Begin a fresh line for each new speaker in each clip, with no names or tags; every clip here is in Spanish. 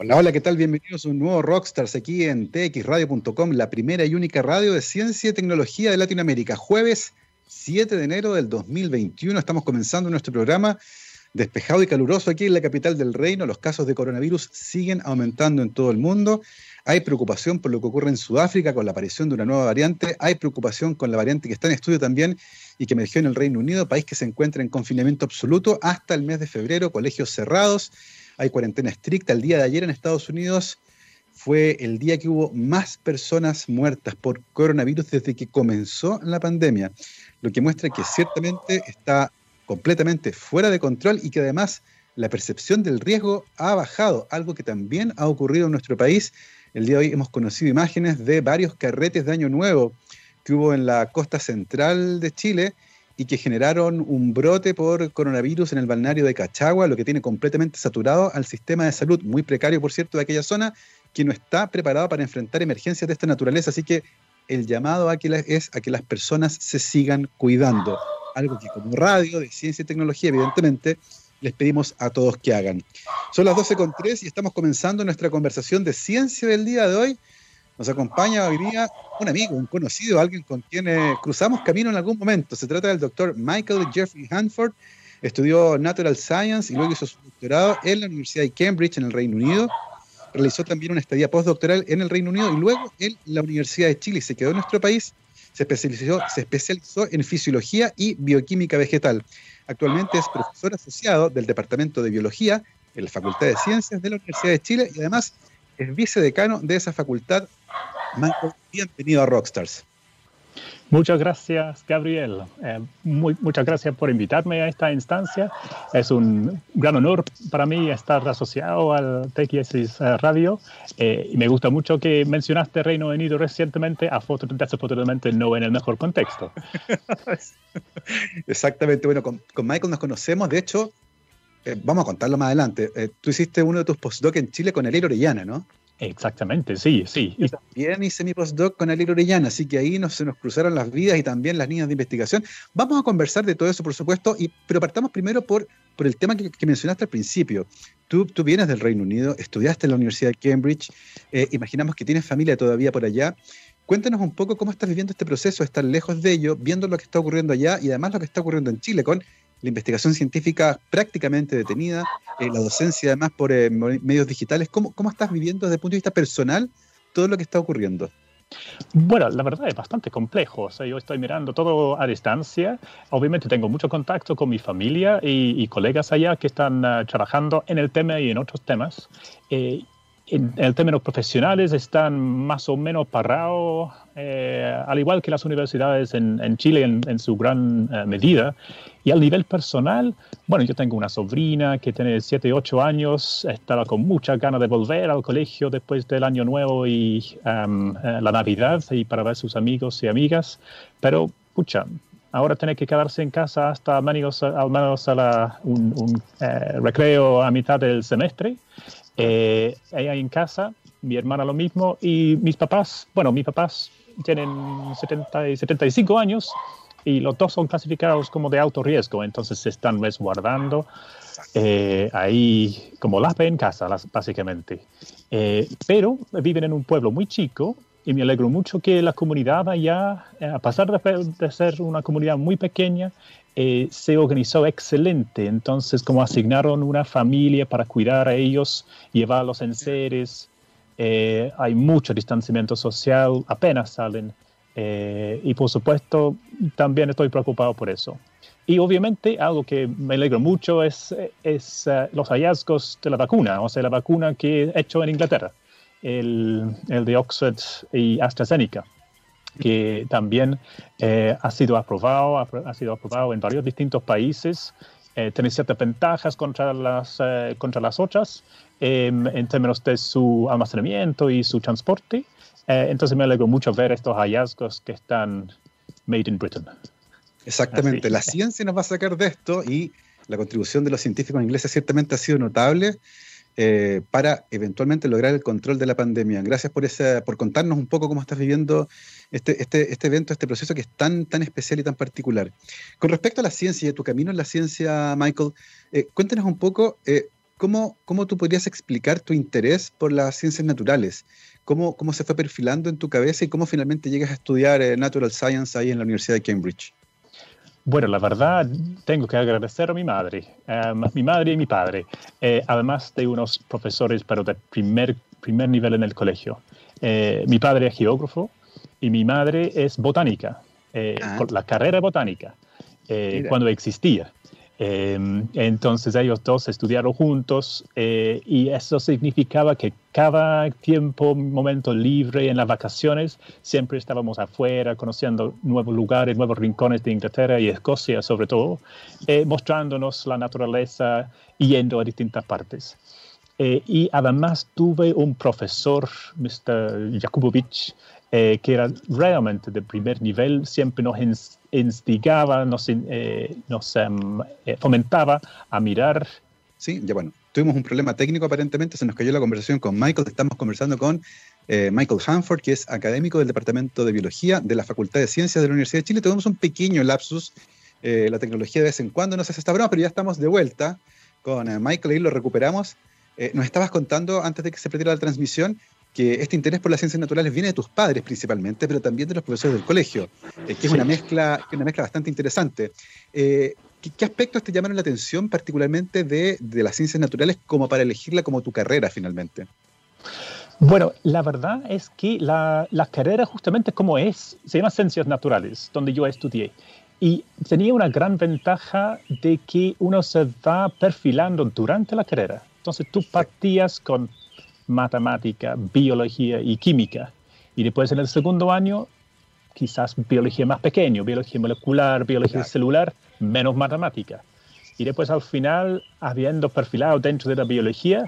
Hola, hola, ¿qué tal? Bienvenidos a un nuevo Rockstars aquí en txradio.com, la primera y única radio de ciencia y tecnología de Latinoamérica. Jueves 7 de enero del 2021 estamos comenzando nuestro programa despejado y caluroso aquí en la capital del reino. Los casos de coronavirus siguen aumentando en todo el mundo. Hay preocupación por lo que ocurre en Sudáfrica con la aparición de una nueva variante. Hay preocupación con la variante que está en estudio también y que emergió en el Reino Unido, país que se encuentra en confinamiento absoluto hasta el mes de febrero, colegios cerrados hay cuarentena estricta. El día de ayer en Estados Unidos fue el día que hubo más personas muertas por coronavirus desde que comenzó la pandemia, lo que muestra que ciertamente está completamente fuera de control y que además la percepción del riesgo ha bajado, algo que también ha ocurrido en nuestro país. El día de hoy hemos conocido imágenes de varios carretes de Año Nuevo que hubo en la costa central de Chile y que generaron un brote por coronavirus en el balneario de Cachagua, lo que tiene completamente saturado al sistema de salud, muy precario, por cierto, de aquella zona, que no está preparado para enfrentar emergencias de esta naturaleza. Así que el llamado aquí es a que las personas se sigan cuidando, algo que como radio de ciencia y tecnología, evidentemente, les pedimos a todos que hagan. Son las 12.3 y estamos comenzando nuestra conversación de ciencia del día de hoy nos acompaña hoy día un amigo, un conocido, alguien con quien eh, cruzamos camino en algún momento. Se trata del doctor Michael Jeffrey Hanford. Estudió Natural Science y luego hizo su doctorado en la Universidad de Cambridge, en el Reino Unido. Realizó también una estadía postdoctoral en el Reino Unido y luego en la Universidad de Chile. Se quedó en nuestro país. Se especializó, se especializó en fisiología y bioquímica vegetal. Actualmente es profesor asociado del Departamento de Biología en la Facultad de Ciencias de la Universidad de Chile y además es vicedecano de esa facultad. Michael, bienvenido a Rockstars.
Muchas gracias, Gabriel. Eh, muchas gracias por invitarme a esta instancia. Es un gran honor para mí estar asociado al TXS Radio eh, y me gusta mucho que mencionaste Reino Unido recientemente, afortunadamente no en el mejor contexto.
Exactamente. Bueno, con, con Michael nos conocemos. De hecho, eh, vamos a contarlo más adelante. Eh, tú hiciste uno de tus postdoc en Chile con Eliro Orellana, ¿no?
Exactamente, sí, sí.
Y también hice mi postdoc con Eliro Orellana, así que ahí nos, se nos cruzaron las vidas y también las líneas de investigación. Vamos a conversar de todo eso, por supuesto, y, pero partamos primero por, por el tema que, mencionaste al principio. Tú, tú, vienes del Reino Unido, estudiaste en la Universidad de Cambridge, eh, imaginamos que tienes familia todavía por allá. Cuéntanos un poco cómo estás viviendo este proceso, estar lejos de ello, viendo lo que está ocurriendo allá y además lo que está ocurriendo en Chile con la investigación científica prácticamente detenida, eh, la docencia además por eh, medios digitales. ¿Cómo, ¿Cómo estás viviendo desde el punto de vista personal todo lo que está ocurriendo?
Bueno, la verdad es bastante complejo. O sea, yo estoy mirando todo a distancia. Obviamente tengo mucho contacto con mi familia y, colegas allá que están ah, trabajando en el tema y en otros temas. Eh, en, el términos profesionales están más o menos parados, eh, al igual que las universidades en, Chile en, su gran eh, medida. Y al nivel personal, bueno, yo tengo una sobrina que tiene 7, 8 años, estaba con mucha ganas de volver al colegio después del año nuevo y um, eh, la Navidad y para ver sus amigos y amigas, pero, pucha, ahora tiene que quedarse en casa hasta al menos, al menos a la, un, un recreo a mitad del semestre. Eh, ella en casa, mi hermana lo mismo, y mis papás, bueno, mis papás tienen 70 y 75 años y los dos son clasificados como de alto riesgo, entonces se están resguardando eh, ahí como las ve en casa, básicamente. Eh, pero viven en un pueblo muy chico y me alegro mucho que la comunidad allá, a pesar de ser una comunidad muy pequeña, eh, se organizó excelente. Entonces, como asignaron una familia para cuidar a ellos, llevarlos en seres, eh, hay mucho distanciamiento social, apenas salen. Eh, y por supuesto, también estoy preocupado por eso. Y obviamente algo que me alegro mucho es, es los hallazgos de la vacuna, o sea, la vacuna que he hecho en Inglaterra, el, el de Oxford y AstraZeneca que también eh, ha sido aprobado, ha, sido aprobado en varios distintos países. Eh, tiene ciertas ventajas contra las, eh, contra las otras em, en términos de su almacenamiento y su transporte. entonces me alegro mucho ver estos hallazgos que están made in Britain.
Exactamente, la ciencia nos va a sacar de esto y la contribución de los científicos ingleses ciertamente ha sido notable. Para eventualmente lograr el control de la pandemia. Gracias por, contarnos un poco cómo estás viviendo este, este, este evento, este proceso que es tan, tan especial y tan particular. Con respecto a la ciencia y a tu camino en la ciencia, Michael, eh, cuéntanos un poco, eh, ¿cómo, ¿cómo tú podrías explicar tu interés por las ciencias naturales? ¿Cómo, ¿Cómo se fue perfilando en tu cabeza y cómo finalmente llegas a estudiar eh, Natural Science ahí en la Universidad de Cambridge?
Bueno, la verdad, tengo que agradecer a mi madre, um, mi madre y mi padre, eh, además de unos profesores, pero de primer, primer nivel en el colegio. Eh, mi padre es geógrafo y mi madre es botánica, eh, ah. la carrera botánica, cuando existía. Em, entonces ellos dos estudiaron juntos eh, y eso significaba que cada tiempo, momento libre en las vacaciones, siempre estábamos afuera conociendo nuevos lugares, nuevos rincones de Inglaterra y Escocia sobre todo, eh, mostrándonos la naturaleza y yendo a distintas partes. Eh, y además tuve un profesor, Mr. Jakubowicz, que era realmente de primer nivel, siempre nos instigaba, nos, eh, em, eh, fomentaba a mirar.
Sí, ya bueno, tuvimos un problema técnico aparentemente, se nos cayó la conversación con Michael, estamos conversando con eh, Michael Hanford, que es académico del Departamento de Biología de la Facultad de Ciencias de la Universidad de Chile. Tuvimos un pequeño lapsus, la tecnología de vez en cuando nos hace esta broma, pero ya estamos de vuelta con Michael y lo recuperamos. nos estabas contando antes de que se perdiera la transmisión que este interés por las ciencias naturales viene de tus padres principalmente, pero también de los profesores del colegio, eh, que es una mezcla, una mezcla bastante interesante. Eh, ¿qué, aspectos te llamaron la atención particularmente de, de, las ciencias naturales como para elegirla como tu carrera finalmente?
Bueno, la verdad es que la, la carrera justamente como es, se llama Ciencias Naturales, donde yo estudié. Y tenía una gran ventaja de que uno se va perfilando durante la carrera. Entonces tú partías con matemática, biología y química. Y después en el segundo año, quizás biología más pequeño, biología molecular, biología celular, menos matemática. Y después al final, habiendo perfilado dentro de la biología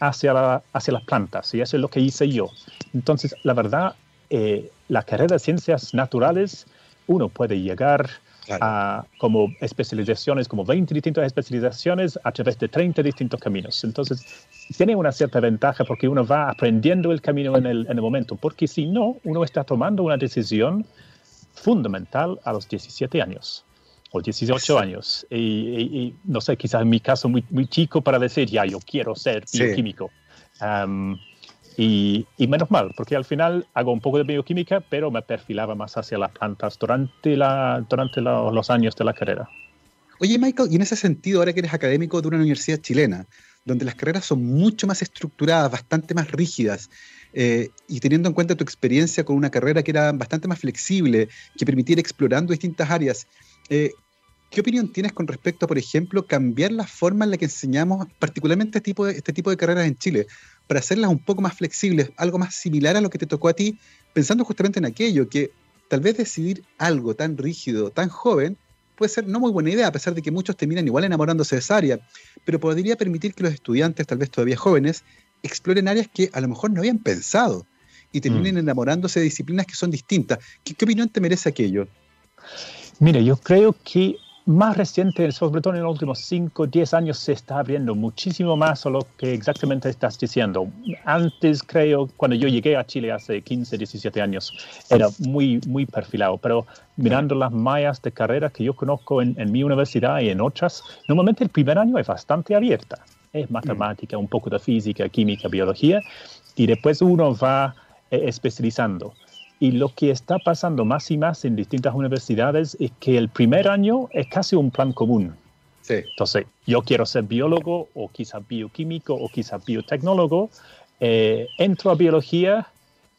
hacia, hacia las plantas. Y eso es lo que hice yo. Entonces, la verdad, eh, la carrera de ciencias naturales, uno puede llegar a como especializaciones, como 20 distintas especializaciones a través de 30 distintos caminos. Entonces, tiene una cierta ventaja porque uno va aprendiendo el camino en el, en el momento, porque si no, uno está tomando una decisión fundamental a los 17 años o 18 años. Y, no sé, quizás en mi caso muy, muy chico para decir, ya, yo quiero ser bioquímico. Y, menos mal, porque al final hago un poco de bioquímica, pero me perfilaba más hacia las plantas durante, la, durante los años de la carrera.
Oye, Michael, y en ese sentido, ahora que eres académico de una universidad chilena, donde las carreras son mucho más estructuradas, bastante más rígidas, eh, y teniendo en cuenta tu experiencia con una carrera que era bastante más flexible, que permitiera explorando distintas áreas, eh, ¿qué opinión tienes con respecto a, por ejemplo, cambiar la forma en la que enseñamos particularmente este tipo de, este tipo de carreras en Chile? para hacerlas un poco más flexibles, algo más similar a lo que te tocó a ti, pensando justamente en aquello, que tal vez decidir algo tan rígido, tan joven, puede ser no muy buena idea, a pesar de que muchos terminan igual enamorándose de esa área, pero podría permitir que los estudiantes, tal vez todavía jóvenes, exploren áreas que a lo mejor no habían pensado y terminen mm. enamorándose de disciplinas que son distintas. ¿Qué, ¿Qué, opinión te merece aquello?
Mire, yo creo que más reciente, sobre todo en los últimos 5, 10 años, se está abriendo muchísimo más a lo que exactamente estás diciendo. Antes, creo, cuando yo llegué a Chile hace 15, 17 años, era muy, muy perfilado, pero mirando las mallas de carrera que yo conozco en, mi universidad y en otras, normalmente el primer año es bastante abierta. Es matemática, un poco de física, química, biología, y después uno va eh, especializando. Y lo que está pasando más y más en distintas universidades es que el primer año es casi un plan común. Sí. Entonces, yo quiero ser biólogo o quizá bioquímico o quizá biotecnólogo. Eh, entro a biología,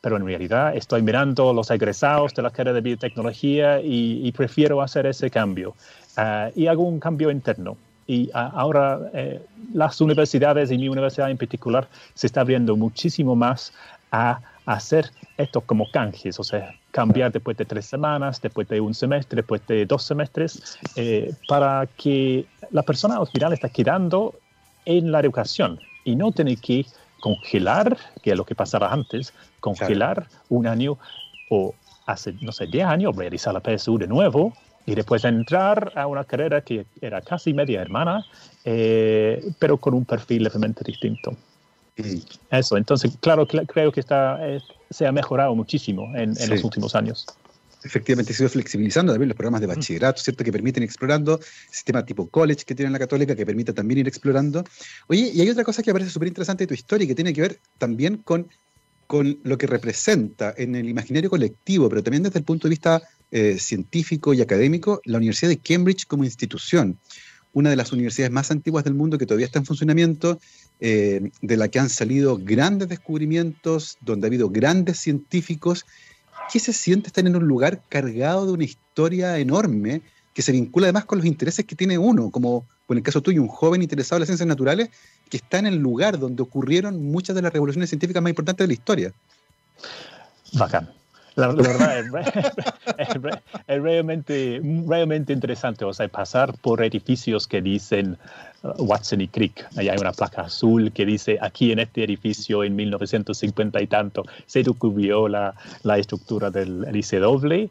pero en realidad estoy mirando los egresados de la carrera de biotecnología y, prefiero hacer ese cambio. Ah, y hago un cambio interno. Y ahora eh, las universidades y mi universidad en particular se está abriendo muchísimo más a hacer esto como canjes, o sea, cambiar después de tres semanas, después de un semestre, después de dos semestres, eh, para que la persona al final está quedando en la educación y no tiene que congelar, que es lo que pasaba antes, congelar un año o hace, no sé, 10 años, realizar la PSU de nuevo y después entrar a una carrera que era casi media hermana, eh, pero con un perfil levemente distinto. Eso, entonces, claro, creo que está, eh, se ha mejorado muchísimo en, los últimos años.
efectivamente se ha ido flexibilizando también los programas de bachillerato, ¿cierto? Que permiten ir explorando, sistema tipo college que tiene la católica, que permite también ir explorando. Oye, y hay otra cosa que parece súper interesante de tu historia y que tiene que ver también con, con lo que representa en el imaginario colectivo, pero también desde el punto de vista eh, científico y académico, la Universidad de Cambridge como institución, una de las universidades más antiguas del mundo que todavía está en funcionamiento, eh, de la que han salido grandes descubrimientos, donde ha habido grandes científicos ¿qué se siente estar en un lugar cargado de una historia enorme que se vincula además con los intereses que tiene uno, como en el caso tuyo, un joven interesado en las ciencias naturales que está en el lugar donde ocurrieron muchas de las revoluciones científicas más importantes de la historia?
Bacán. La, verdad es, realmente, realmente interesante, o sea, pasar por edificios que dicen uh, Watson y Crick. Allá hay una placa azul que dice aquí en este edificio en 1950 y tanto se descubrió la, la estructura del ICW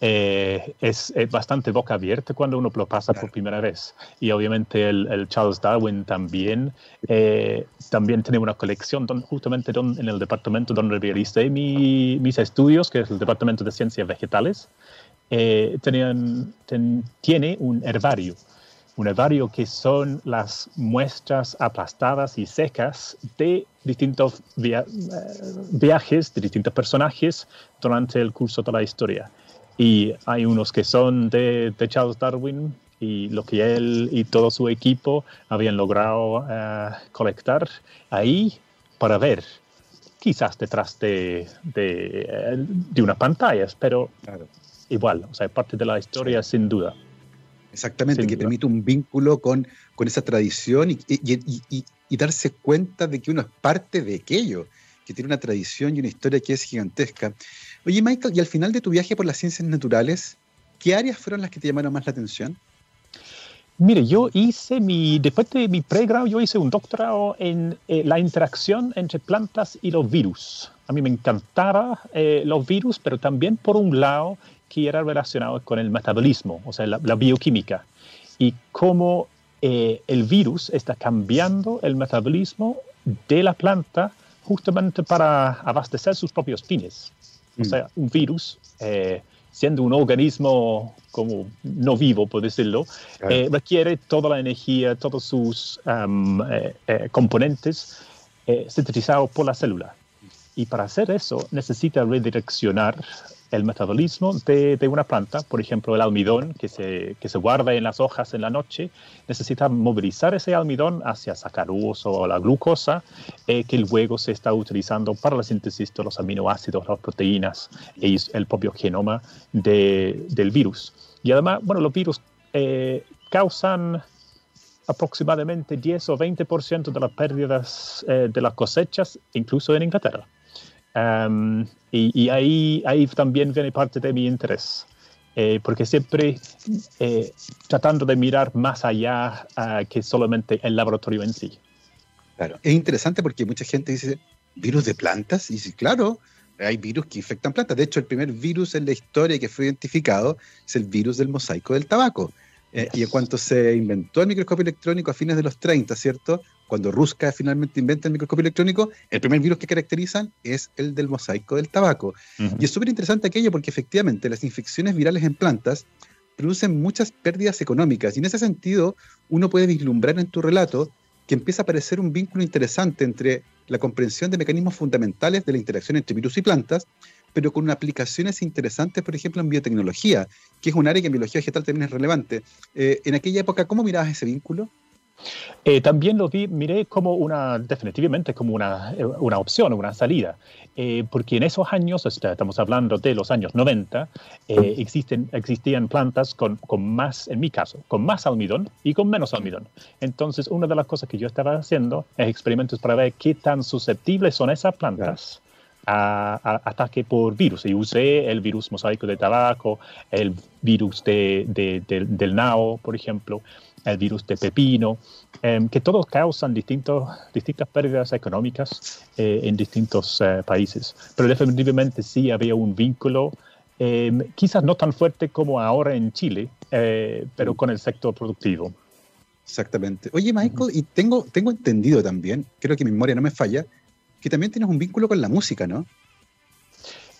eh, es, bastante boca abierta cuando uno lo pasa por primera vez. Y obviamente el, Charles Darwin también, eh, también tiene una colección justamente en el departamento donde realicé mis estudios, que es el Departamento de Ciencias Vegetales, eh, tenían, tiene un herbario. Un herbario que son las muestras aplastadas y secas de distintos viajes de distintos personajes durante el curso de la historia. Y hay unos que son de, Charles Darwin y lo que él y todo su equipo habían logrado eh, colectar ahí para ver, quizás detrás de, de, de unas pantallas, pero igual, o sea, parte de la historia sin duda.
Exactamente, que permite un vínculo con, con esa tradición y, y, y, darse cuenta de que uno es parte de aquello, que tiene una tradición y una historia que es gigantesca. Oye, Michael, y al final de tu viaje por las ciencias naturales, ¿qué áreas fueron las que te llamaron más la atención?
Mire, yo hice mi, después de mi pregrado, yo hice un doctorado en eh, la interacción entre plantas y los virus. A mí me encantaba eh, los virus, pero también por un lado que era relacionado con el metabolismo, o sea, la, bioquímica, y cómo eh, el virus está cambiando el metabolismo de la planta justamente para abastecer sus propios fines. O sea, un virus, eh, siendo un organismo como no vivo, por decirlo, eh, requiere toda la energía, todos sus eh, componentes sintetizados por la célula. Y para hacer eso necesita redireccionar el metabolismo de, de, una planta, por ejemplo el almidón que se, que se guarda en las hojas en la noche, necesita movilizar ese almidón hacia sacarosa o la glucosa eh, que luego se está utilizando para la síntesis de los aminoácidos, las proteínas y el propio genoma de, del virus. Y además, bueno, los virus eh, causan aproximadamente 10 o 20% de las pérdidas eh, de las cosechas, incluso en Inglaterra. Um, y, ahí, ahí también viene parte de mi interés, eh, porque siempre eh, tratando de mirar más allá uh, que solamente el laboratorio en sí.
Claro, es interesante porque mucha gente dice, ¿virus de plantas? Y dice, claro, hay virus que infectan plantas. De hecho, el primer virus en la historia que fue identificado es el virus del mosaico del tabaco. Eh, y en cuanto se inventó el microscopio electrónico a fines de los 30, ¿cierto? Cuando Ruska finalmente inventa el microscopio electrónico, el primer virus que caracterizan es el del mosaico del tabaco. Y es súper interesante aquello porque efectivamente las infecciones virales en plantas producen muchas pérdidas económicas. Y en ese sentido, uno puede vislumbrar en tu relato que empieza a aparecer un vínculo interesante entre la comprensión de mecanismos fundamentales de la interacción entre virus y plantas pero con aplicaciones interesantes, por ejemplo, en biotecnología, que es un área que en biología vegetal también es relevante. Eh, en aquella época, ¿cómo mirabas ese vínculo?
Eh, también lo vi, miré como una, definitivamente como una, eh, una opción, una salida, porque en esos años, estamos hablando de los años 90, existen, existían plantas con, con, más, en mi caso, con más almidón y con menos almidón. Entonces, una de las cosas que yo estaba haciendo es experimentos para ver qué tan susceptibles son esas plantas a, ataque por virus. Y usé el virus mosaico de tabaco, el virus de, del nao, por ejemplo, el virus de pepino, em, que todos causan distintos, distintas pérdidas económicas eh, en distintos eh, países. Pero definitivamente sí había un vínculo, em, quizás no tan fuerte como ahora en Chile, eh, pero con el sector productivo.
Exactamente. Oye, Michael, y tengo, tengo entendido también, creo que mi memoria no me falla, que también tienes un vínculo con la música, ¿no?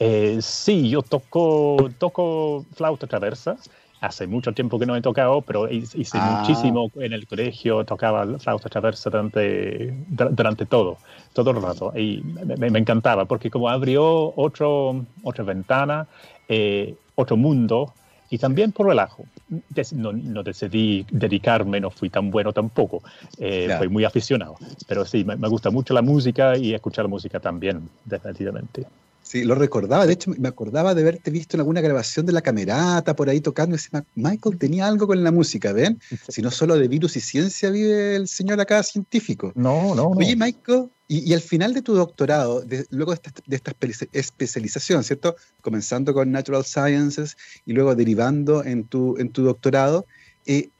Eh, sí, yo toco, toco flauta traversa. Hace mucho tiempo que no he tocado, pero hice ah. muchísimo en el colegio, tocaba flauta traversa durante, durante todo, todo el rato. Y me, encantaba, porque como abrió otro, otra ventana, eh, otro mundo, y también por relajo. No, no, decidí dedicarme, no fui tan bueno tampoco. Eh, Fui muy aficionado. Pero sí, me, me, gusta mucho la música y escuchar música también, definitivamente.
Sí, lo recordaba. De hecho, me acordaba de haberte visto en alguna grabación de la camerata por ahí tocando. Michael tenía algo con la música, ¿ven? Si no solo de virus y ciencia vive el señor acá científico.
No, no,
no. Oye, Michael, y, al final de tu doctorado, luego de esta, especialización, ¿cierto? Comenzando con Natural Sciences y luego derivando en tu, en tu doctorado, eh,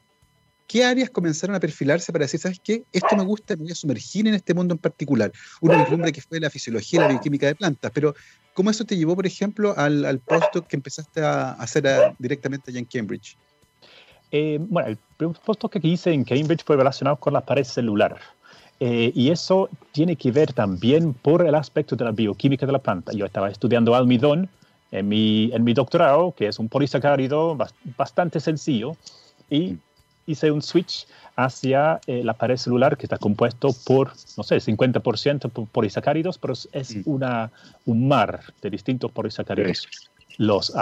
¿qué áreas comenzaron a perfilarse para decir, ¿sabes qué? Esto me gusta, me voy a sumergir en este mundo en particular. Uno nombre que fue la fisiología y la bioquímica de plantas, pero ¿cómo eso te llevó, por ejemplo, al, al postdoc que empezaste a hacer directamente allá en Cambridge?
Eh, bueno, el postdoc que hice en Cambridge fue relacionado con la pared celular. Eh, y eso tiene que ver también por el aspecto de la bioquímica de la planta. Yo estaba estudiando almidón en mi, en mi doctorado, que es un polisacárido bastante sencillo, y hice un switch hacia eh, la pared celular que está compuesto por, no sé, 50% por polisacáridos, pero es mm. una, un mar de distintos polisacáridos. Los,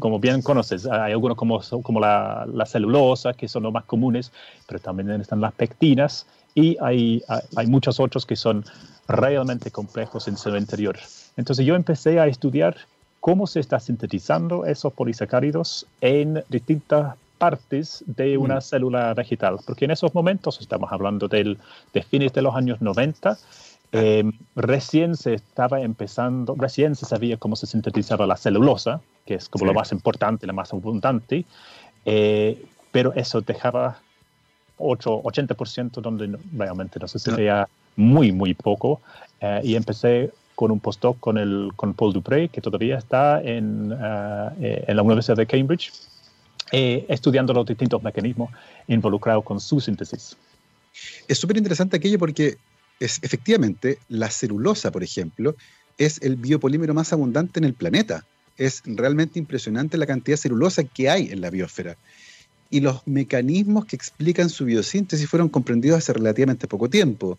como bien conoces, hay algunos como, como la, la celulosa, que son los más comunes, pero también están las pectinas, y hay, hay muchos otros que son realmente complejos en su interior. Entonces yo empecé a estudiar cómo se está sintetizando esos polisacáridos en distintas partes de una mm. célula vegetal, porque en esos momentos, estamos hablando del, de fines de los años 90, em, recién se estaba empezando, recién se sabía cómo se sintetizaba la celulosa, que es como lo más importante, la más abundante, eh, pero eso dejaba 8, 80% donde realmente no se sabía muy, muy poco. Eh, y empecé con un postdoc con, el, con Paul Dupré, que todavía está en, eh, en la Universidad de Cambridge, eh, estudiando los distintos mecanismos involucrados con su síntesis.
Es súper interesante aquello porque es, efectivamente la celulosa, por ejemplo, es el biopolímero más abundante en el planeta. Es realmente impresionante la cantidad de celulosa que hay en la biosfera y los mecanismos que explican su biosíntesis fueron comprendidos hace relativamente poco tiempo.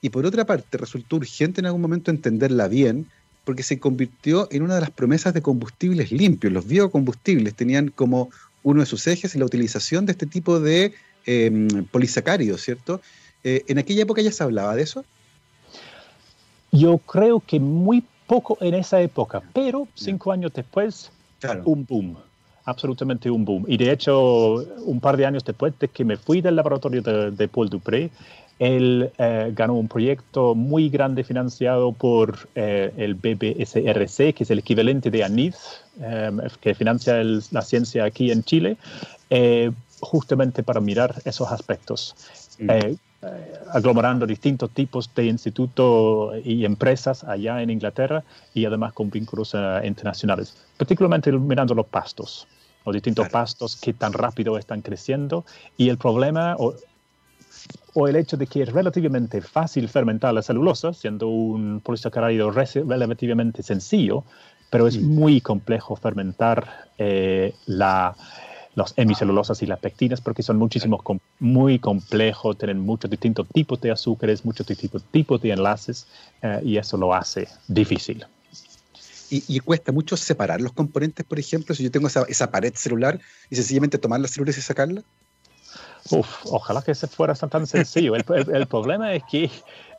Y por otra parte, resultó urgente en algún momento entenderla bien, porque se convirtió en una de las promesas de combustibles limpios. Los biocombustibles tenían como uno de sus ejes la utilización de este tipo de em, polisacáridos, ¿cierto? Eh, ¿En aquella época ya se hablaba de eso?
Yo creo que muy poco en esa época, pero cinco años después, un boom absolutamente un boom. Y de hecho, un par de años después de que me fui del laboratorio de, Paul Dupré, él eh, ganó un proyecto muy grande financiado por eh, el BBSRC, que es el equivalente de ANID, eh, que financia la ciencia aquí en Chile, justamente para mirar esos aspectos. Mm. aglomerando distintos tipos de institutos y empresas allá en Inglaterra y además con vínculos internacionales, particularmente mirando los pastos los distintos pastos que tan rápido están creciendo y el problema o, el hecho de que es relativamente fácil fermentar la celulosa, siendo un polisacárido relativamente sencillo, pero es muy complejo fermentar eh, la, los hemicelulosas y las pectinas porque son muchísimos, muy complejos, tienen muchos distintos tipos de azúcares, muchos distintos tipos de enlaces eh, y eso lo hace difícil
y, cuesta mucho separar los componentes, por ejemplo, si yo tengo esa, pared celular y sencillamente tomar las células y sacarlas.
Uf, ojalá que se fuera tan, sencillo. el, problema es que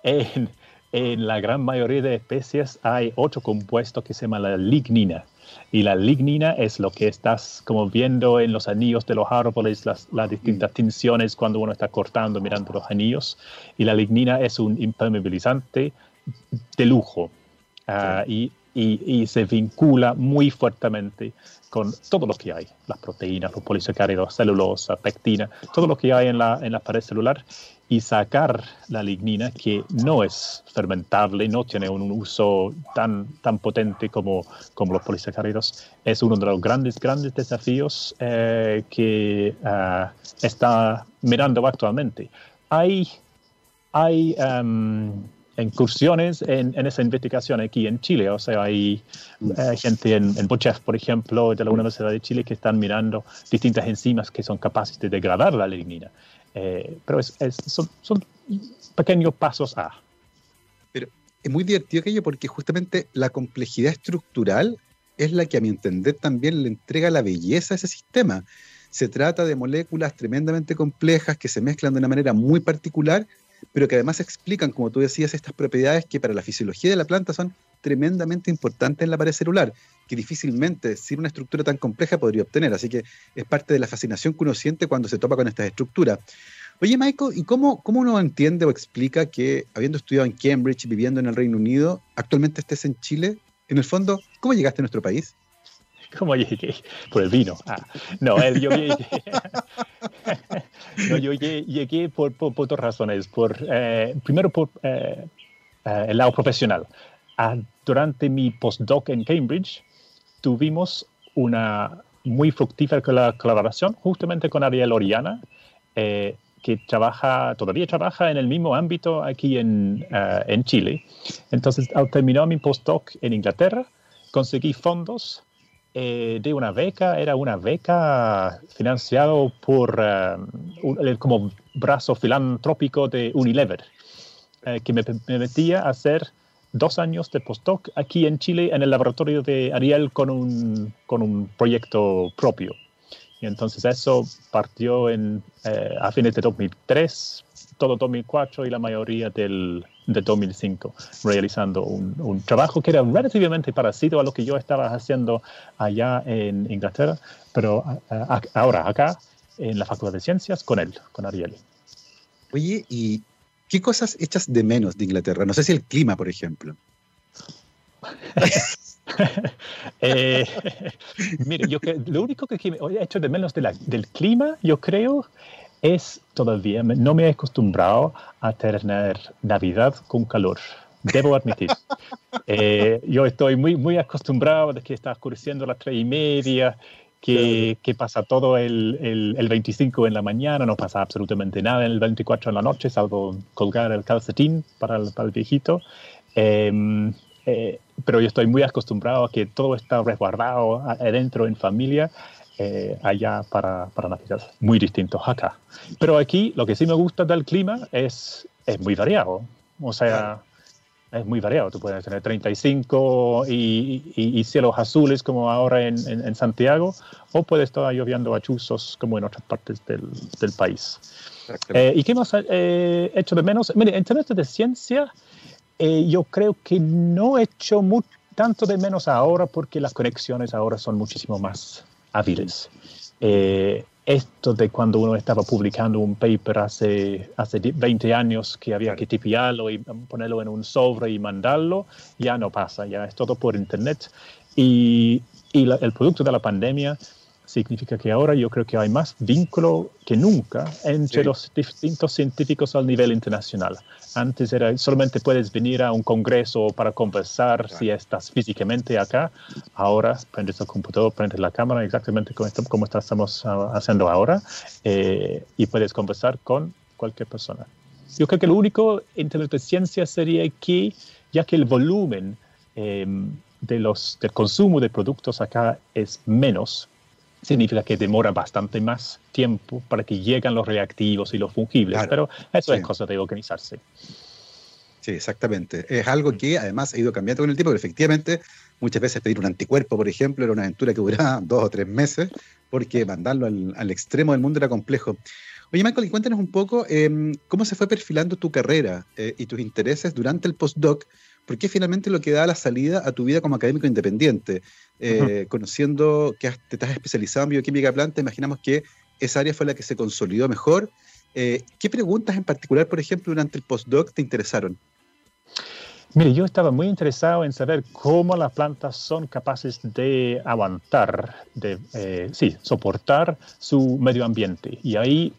en, en, la gran mayoría de especies hay otro compuesto que se llama la lignina. Y la lignina es lo que estás como viendo en los anillos de los árboles, las, las distintas mm. tinciones cuando uno está cortando, mirando los anillos. Y la lignina es un impermeabilizante de lujo. Ah, y y, se vincula muy fuertemente con todo lo que hay, las proteínas, los polisacáridos, celulosa, pectina, todo lo que hay en la, en la pared celular y sacar la lignina que no es fermentable, no tiene un, uso tan, tan potente como, como los polisacáridos, es uno de los grandes, grandes desafíos eh, que uh, está mirando actualmente. Hay, hay um, incursiones en, esa investigación aquí en Chile. O sea, hay eh, gente en, en Bochef, por ejemplo, de la Universidad de Chile, que están mirando distintas enzimas que son capaces de degradar la lignina. Eh, pero es, son, son, pequeños pasos a.
Pero es muy divertido aquello porque justamente la complejidad estructural es la que a mi entender también le entrega la belleza a ese sistema. Se trata de moléculas tremendamente complejas que se mezclan de una manera muy particular, pero que además explican, como tú decías, estas propiedades que para la fisiología de la planta son tremendamente importantes en la pared celular, que difícilmente sin una estructura tan compleja podría obtener. Así que es parte de la fascinación que uno siente cuando se topa con estas estructuras. Oye, Michael, ¿y cómo, cómo uno entiende o explica que, habiendo estudiado en Cambridge, viviendo en el Reino Unido, actualmente estés en Chile? En el fondo, ¿cómo llegaste a nuestro país?
¿Cómo llegué? Por el vino. Ah, no, yo llegué, no, yo llegué, por, por, dos razones. Por, eh, primero, por eh, eh, el lado profesional. Ah, durante mi postdoc en Cambridge, tuvimos una muy fructífera colaboración justamente con Ariel Oriana, que trabaja, todavía trabaja en el mismo ámbito aquí en, en Chile. Entonces, al terminar mi postdoc en Inglaterra, conseguí fondos eh, de una beca, era una beca financiado por eh, como brazo filantrópico de Unilever, eh, que me permitía hacer dos años de postdoc aquí en Chile en el laboratorio de Ariel con un, con un proyecto propio. Y entonces eso partió en, a fines de 2003, todo 2004 y la mayoría del, de 2005, realizando un, trabajo que era relativamente parecido a lo que yo estaba haciendo allá en Inglaterra, pero ahora acá en la Facultad de Ciencias con él, con Ariel.
Oye, ¿y qué cosas echas de menos de Inglaterra? No sé si el clima, por ejemplo.
eh, mire, yo lo único que he hecho de menos de la, del clima, yo creo, es todavía, no me he acostumbrado a tener Navidad con calor. Debo admitir. Eh, yo estoy muy, muy acostumbrado de que está oscureciendo a las tres y media, que, que pasa todo el, el, el, 25 en la mañana, no pasa absolutamente nada en el 24 en la noche, salvo colgar el calcetín para el, para el viejito. Em, eh, pero yo estoy muy acostumbrado a que todo está resguardado adentro en familia eh, allá para, para Navidad, muy distintos acá. Pero aquí lo que sí me gusta del clima es, es muy variado, o sea, es muy variado. Tú puedes tener 35 y, y, cielos azules como ahora en, en, Santiago, o puede estar lloviendo a chuzos como en otras partes del, del país. Eh, ¿Y qué más he eh, hecho de menos? Mire, en términos de ciencia, yo creo que no he hecho mucho tanto de menos ahora porque las conexiones ahora son muchísimo más hábiles. Eh, esto de cuando uno estaba publicando un paper hace, hace 20 años que había que tipiarlo y ponerlo en un sobre y mandarlo, ya no pasa, ya es todo por internet. Y, y el producto de la pandemia significa que ahora yo creo que hay más vínculo que nunca entre los distintos científicos al nivel internacional. Antes era solamente puedes venir a un congreso para conversar si estás físicamente acá. Ahora prendes el computador, prendes la cámara, exactamente como, como estamos ah, haciendo ahora, eh, y puedes conversar con cualquier persona. Yo creo que lo único en términos de ciencia sería que, ya que el volumen em, de los, del consumo de productos acá es menos, significa que demora bastante más tiempo para que lleguen los reactivos y los fungibles, pero eso es cosa de organizarse.
Sí, exactamente. Es algo que además ha ido cambiando con el tiempo, pero efectivamente muchas veces pedir un anticuerpo, por ejemplo, era una aventura que duraba dos o tres meses, porque mandarlo al, extremo del mundo era complejo. Oye, Michael, cuéntanos un poco em, cómo se fue perfilando tu carrera eh, y tus intereses durante el postdoc, porque es finalmente lo que da la salida a tu vida como académico independiente. Eh, conociendo que te estás especializado en bioquímica de planta, imaginamos que esa área fue la que se consolidó mejor. Eh, ¿Qué preguntas en particular, por ejemplo, durante el postdoc te interesaron?
Mire, yo estaba muy interesado en saber cómo las plantas son capaces de aguantar, de eh, sí, soportar su medio ambiente. Y ahí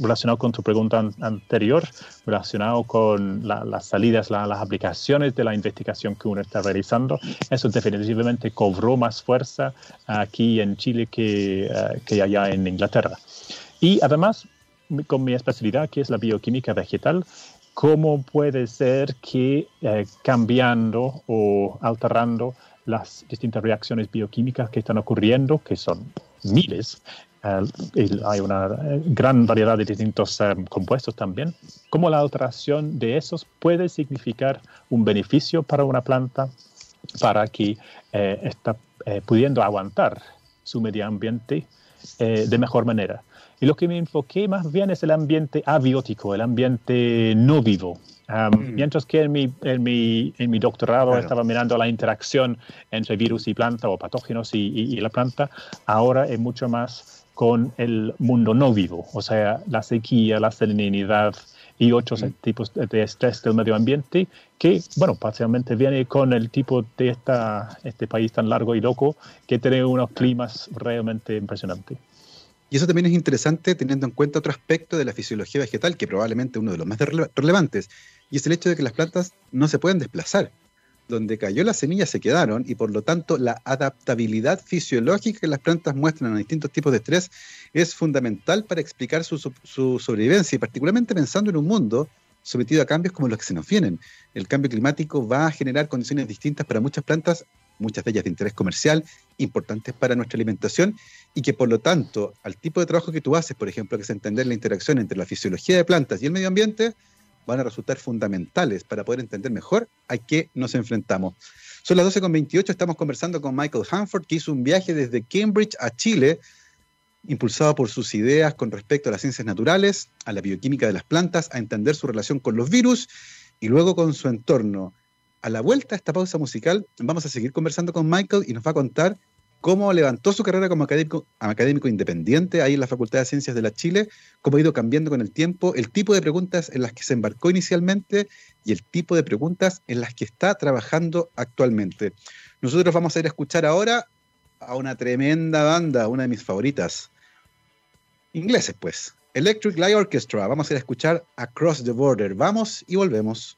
relacionado con tu pregunta anterior, relacionado con las salidas, las aplicaciones de la investigación que uno está realizando, eso definitivamente cobró más fuerza aquí en Chile que, eh, que allá en Inglaterra. Y además, con mi especialidad, que es la bioquímica vegetal, cómo puede ser que eh, cambiando o alterando las distintas reacciones bioquímicas que están ocurriendo, que son miles, eh, hay una eh, gran variedad de distintos compuestos también, cómo la alteración de esos puede significar un beneficio para una planta para que está pudiendo aguantar su medio ambiente de mejor manera. Y lo que me enfoqué más bien es el ambiente abiótico, el ambiente no vivo. Mm. Mientras que en mi, en mi, en mi doctorado estaba mirando la interacción entre virus y planta o patógenos y, y, la planta, ahora es mucho más con el mundo no vivo, o sea, la sequía, la salinidad y otros mm. tipos de estrés del medio ambiente que, bueno, parcialmente viene con el tipo de esta, este país tan largo y loco que tiene unos climas realmente impresionantes.
Y eso también es interesante teniendo en cuenta otro aspecto de la fisiología vegetal, que probablemente uno de los más relevantes, y es el hecho de que las plantas no se pueden desplazar. Donde cayó la semilla se quedaron y por lo tanto la adaptabilidad fisiológica que las plantas muestran a distintos tipos de estrés es fundamental para explicar su, su sobrevivencia y particularmente pensando en un mundo sometido a cambios como los que se nos vienen. El cambio climático va a generar condiciones distintas para muchas plantas muchas de ellas de interés comercial, importantes para nuestra alimentación y que por lo tanto al tipo de trabajo que tú haces, por ejemplo, que es entender la interacción entre la fisiología de plantas y el medio ambiente, van a resultar fundamentales para poder entender mejor a qué nos enfrentamos. Son las 12.28, estamos conversando con Michael Hanford, que hizo un viaje desde Cambridge a Chile, impulsado por sus ideas con respecto a las ciencias naturales, a la bioquímica de las plantas, a entender su relación con los virus y luego con su entorno a la vuelta a esta pausa musical, vamos a seguir conversando con Michael y nos va a contar cómo levantó su carrera como académico, académico, independiente ahí en la Facultad de Ciencias de la Chile, cómo ha ido cambiando con el tiempo, el tipo de preguntas en las que se embarcó inicialmente y el tipo de preguntas en las que está trabajando actualmente. Nosotros vamos a ir a escuchar ahora a una tremenda banda, una de mis favoritas, ingleses pues, Electric Light Orchestra. Vamos a ir a escuchar Across the Border. Vamos y volvemos.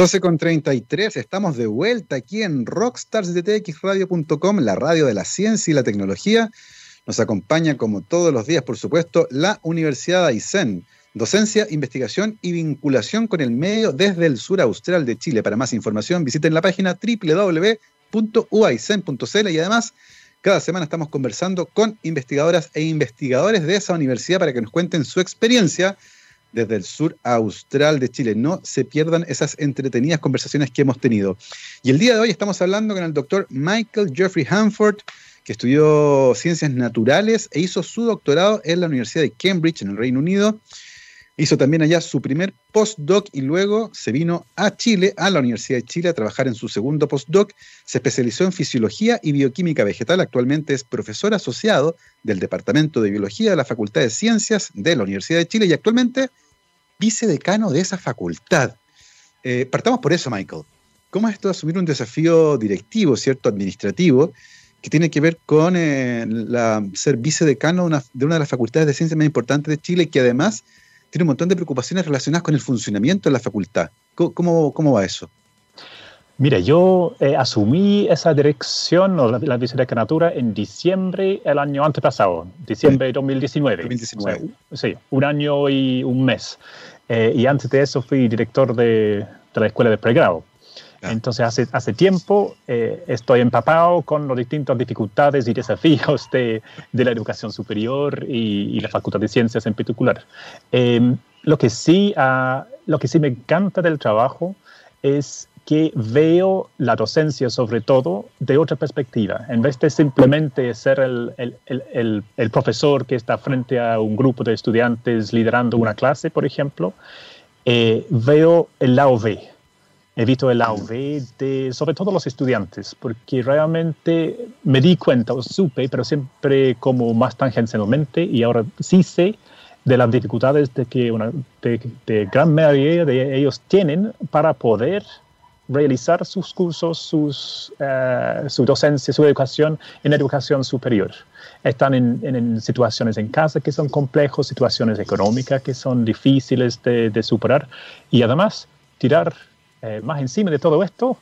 12 con 33, estamos de vuelta aquí en rockstarsdtxradio.com, la radio de la ciencia y la tecnología. Nos acompaña, como todos los días, por supuesto, la Universidad de Aysén. Docencia, investigación y vinculación con el medio desde el sur austral de Chile. Para más información, visiten la página www.uaicen.cl y además, cada semana estamos conversando con investigadoras e investigadores de esa universidad para que nos cuenten su experiencia desde el sur austral de Chile. No se pierdan esas entretenidas conversaciones que hemos tenido. Y el día de hoy estamos hablando con el doctor Michael Jeffrey Hanford, que estudió ciencias naturales e hizo su doctorado en la Universidad de Cambridge, en el Reino Unido. Hizo también allá su primer postdoc y luego se vino a Chile, a la Universidad de Chile, a trabajar en su segundo postdoc. Se especializó en fisiología y bioquímica vegetal. Actualmente es profesor asociado del Departamento de Biología de la Facultad de Ciencias de la Universidad de Chile y actualmente vicedecano de esa facultad. Eh, partamos por eso, Michael. ¿Cómo es esto de asumir un desafío directivo, cierto, administrativo, que tiene que ver con eh, ser vicedecano de una, de una de las facultades de ciencias más importantes de Chile, que además tiene un montón de preocupaciones relacionadas con el funcionamiento de la facultad. ¿Cómo, cómo, va eso?
Mire, yo eh, asumí esa dirección o la, la vicedecanatura en diciembre el año antepasado, diciembre de 2019. 2019. sí, un año y un mes. Eh, y antes de eso fui director de, de la escuela de pregrado. Entonces, hace, hace tiempo eh, estoy empapado con las distintas dificultades y desafíos de, de la educación superior y, la Facultad de Ciencias en particular. Em, lo, que sí, uh, lo que sí me encanta del trabajo es que veo la docencia sobre todo de otra perspectiva. En vez de simplemente ser el, el, el, el, profesor que está frente a un grupo de estudiantes liderando una clase, por ejemplo, eh, veo el lado B evito el AV de, sobre todo los estudiantes, porque realmente me di cuenta, o supe, pero siempre como más tangencialmente, y ahora sí sé de las dificultades de que una de, gran mayoría de ellos tienen para poder realizar sus cursos, sus, uh, su docencia, su educación en educación superior. Están en, en, situaciones en casa que son complejos, situaciones económicas que son difíciles de, de superar y además tirar eh, más encima de todo esto,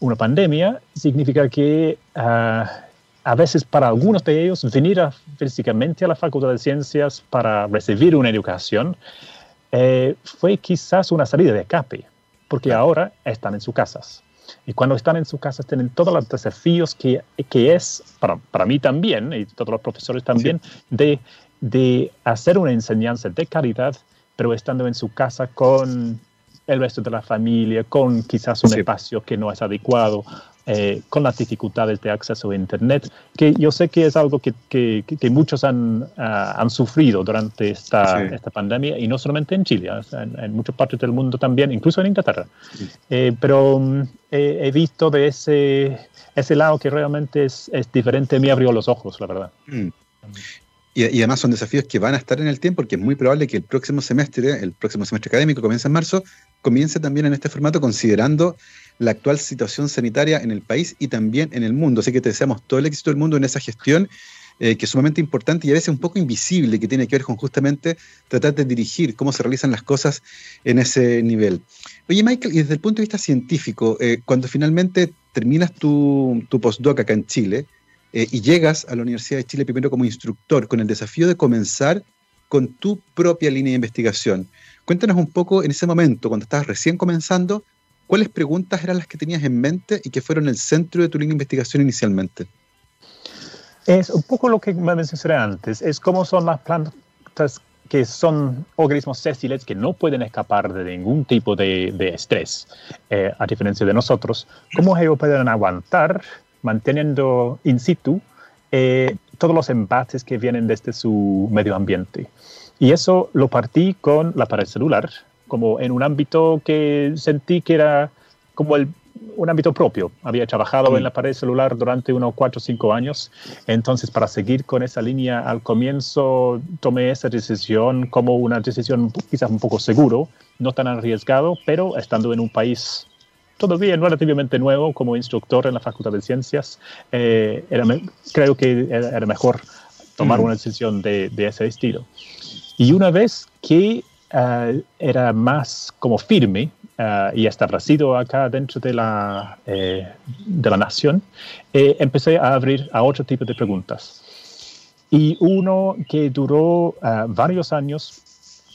una pandemia significa que uh, a veces para algunos de ellos venir físicamente a la Facultad de Ciencias para recibir una educación eh, fue quizás una salida de escape, porque ahora están en sus casas. Y cuando están en sus casas tienen todos los desafíos que, que es, para, para, mí también, y todos los profesores también, de, de hacer una enseñanza de calidad, pero estando en su casa con el resto de la familia, con quizás un espacio que no es adecuado, eh, con las dificultades de acceso a Internet, que yo sé que es algo que, que, que muchos han, ah, han, sufrido durante esta, esta, pandemia, y no solamente en Chile, en, muchas partes del mundo también, incluso en Inglaterra. Eh, pero mm, he visto de ese, ese lado que realmente es, es diferente, me abrió los ojos, la verdad. Mm.
Y, y, además son desafíos que van a estar en el tiempo, porque es muy probable que el próximo semestre, el próximo semestre académico, comience en marzo, comience también en este formato considerando la actual situación sanitaria en el país y también en el mundo. Así que te deseamos todo el éxito del mundo en esa gestión, eh, que es sumamente importante y a veces un poco invisible, que tiene que ver con justamente tratar de dirigir cómo se realizan las cosas en ese nivel. Oye, Michael, y desde el punto de vista científico, eh, cuando finalmente terminas tu, tu postdoc acá en Chile eh, y llegas a la Universidad de Chile primero como instructor, con el desafío de comenzar con tu propia línea de investigación, cuéntanos un poco en ese momento, cuando estabas recién comenzando, ¿cuáles preguntas eran las que tenías en mente y que fueron el centro de tu línea de investigación inicialmente?
Es un poco lo que me mencioné antes, es cómo son las plantas que son organismos sésiles que no pueden escapar de ningún tipo de, estrés, eh, a diferencia de nosotros, cómo ellos pueden aguantar manteniendo in situ eh, todos los embates que vienen desde su medio ambiente. Y eso lo partí con la pared celular, como en un ámbito que sentí que era como el, un ámbito propio. Había trabajado en la pared celular durante unos cuatro o cinco años, entonces para seguir con esa línea al comienzo tomé esa decisión como una decisión quizás un poco seguro, no tan arriesgado, pero estando en un país todavía relativamente nuevo como instructor en la Facultad de Ciencias, eh, era, creo que era, mejor tomar una decisión de, de ese estilo. Y una vez que eh, era más como firme uh, y establecido acá dentro de la, eh, de la nación, eh, empecé a abrir a otro tipo de preguntas. Y uno que duró varios años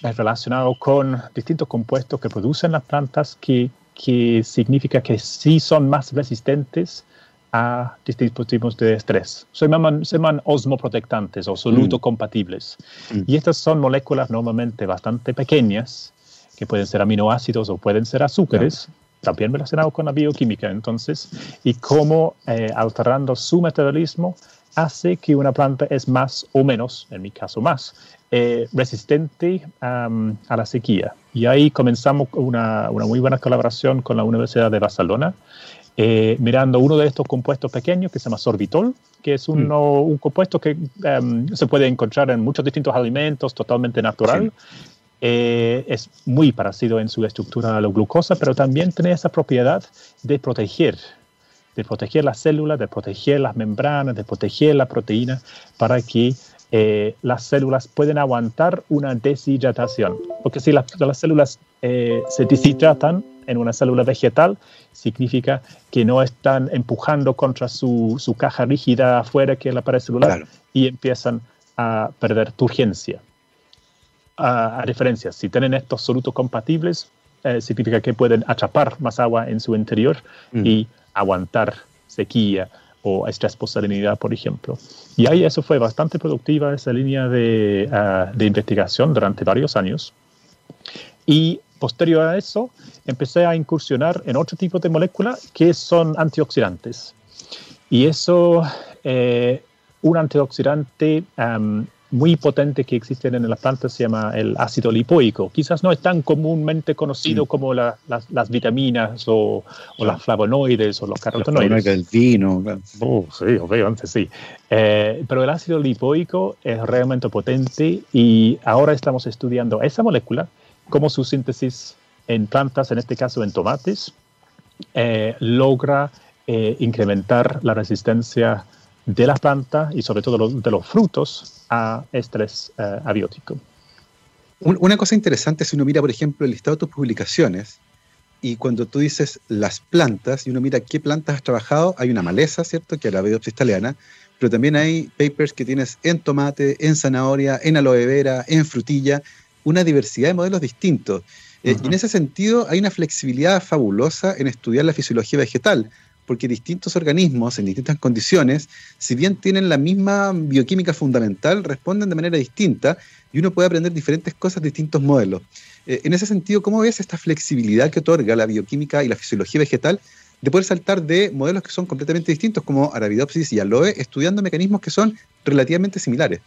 relacionado con distintos compuestos que producen las plantas que, que significa que sí son más resistentes a distintos tipos de estrés. Se llaman, se llaman osmoprotectantes o solutocompatibles. Mm. Y estas son moléculas normalmente bastante pequeñas, que pueden ser aminoácidos o pueden ser azúcares, también relacionados con la bioquímica, entonces, y cómo eh, alterando su metabolismo hace que una planta es más o menos, en mi caso más, eh, resistente a la sequía. Y ahí comenzamos una, una, muy buena colaboración con la Universidad de Barcelona, eh, mirando uno de estos compuestos pequeños que se llama sorbitol, que es mm. un compuesto que se puede encontrar en muchos distintos alimentos, totalmente natural. Eh, es muy parecido en su estructura a la glucosa, pero también tiene esa propiedad de proteger, de proteger las células, de proteger las membranas, de proteger la proteína para que eh, las células pueden aguantar una deshidratación. Porque si las células se deshidratan, en una célula vegetal, significa que no están empujando contra su, su caja rígida afuera, que es la pared celular, y empiezan a perder turgencia. A, diferencia, si tienen estos solutos compatibles, eh, significa que pueden atrapar más agua en su interior mm. y aguantar sequía o estrés por salinidad, por ejemplo. Y ahí eso fue bastante productiva, esa línea de, ah, de investigación durante varios años. Y posterior a eso, empecé a incursionar en otro tipo de moléculas que son antioxidantes. Y eso, eh, un antioxidante muy potente que existe en la planta se llama el ácido lipoico. Quizás no es tan comúnmente conocido mm. como las, vitaminas o, las flavonoides o los carotenoides.
El vino.
Oh, sí, obviamente sí. Eh, pero el ácido lipoico es realmente potente y ahora estamos estudiando esa molécula cómo su síntesis en plantas, en este caso en tomates, eh, logra eh, incrementar la resistencia de la planta y sobre todo de los frutos a estrés eh, abiótico.
Una cosa interesante, si uno mira, por ejemplo, el listado de tus publicaciones, y cuando tú dices las plantas y uno mira qué plantas has trabajado, hay una maleza, ¿cierto? Que es la Arabidopsis italiana, pero también hay papers que tienes en tomate, en zanahoria, en aloe vera, en frutilla, una diversidad de modelos distintos. Eh, y en ese sentido hay una flexibilidad fabulosa en estudiar la fisiología vegetal, porque distintos organismos en distintas condiciones, si bien tienen la misma bioquímica fundamental, responden de manera distinta y uno puede aprender diferentes cosas distintos modelos. Eh, en ese sentido, ¿cómo ves esta flexibilidad que otorga la bioquímica y la fisiología vegetal de poder saltar de modelos que son completamente distintos, como Arabidopsis y Aloe, estudiando mecanismos que son relativamente similares?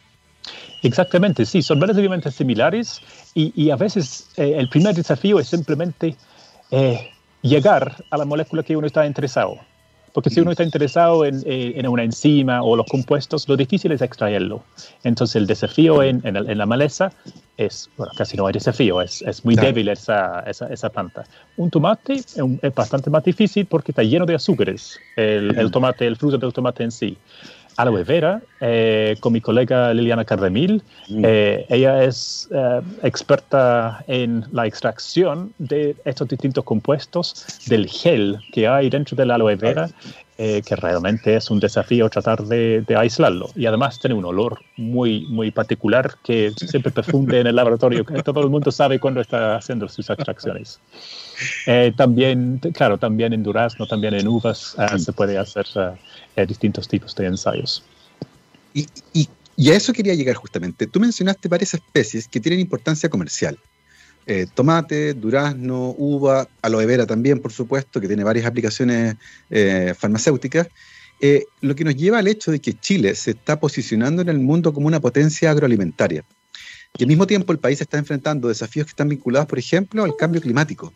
Exactamente, sí, son relativamente similares y, a veces eh, el primer desafío es simplemente eh, llegar a la molécula que uno está interesado. Porque si uno está interesado en, en, una enzima o los compuestos, lo difícil es extraerlo. Entonces el desafío en, en, la maleza es, bueno, casi no hay desafío, es, es muy débil esa, esa, esa, planta. Un tomate es, bastante más difícil porque está lleno de azúcares, el, el tomate, el fruto del tomate en sí aloe vera eh, con mi colega Liliana Cardemil. Mm. Eh, ella es eh, experta en la extracción de estos distintos compuestos del gel que hay dentro de la aloe vera, que realmente es un desafío tratar de, aislarlo. Y además tiene un olor muy, muy particular que siempre perfunde en el laboratorio. Todo el mundo sabe cuando está haciendo sus extracciones. también, claro, también en durazno, también en uvas se puede hacer distintos tipos de ensayos.
Y, y, a eso quería llegar justamente. Tú mencionaste varias especies que tienen importancia comercial. Eh, tomate, durazno, uva, aloe vera también, por supuesto, que tiene varias aplicaciones eh, farmacéuticas. Eh, lo que nos lleva al hecho de que Chile se está posicionando en el mundo como una potencia agroalimentaria. Y al mismo tiempo el país está enfrentando desafíos que están vinculados, por ejemplo, al cambio climático.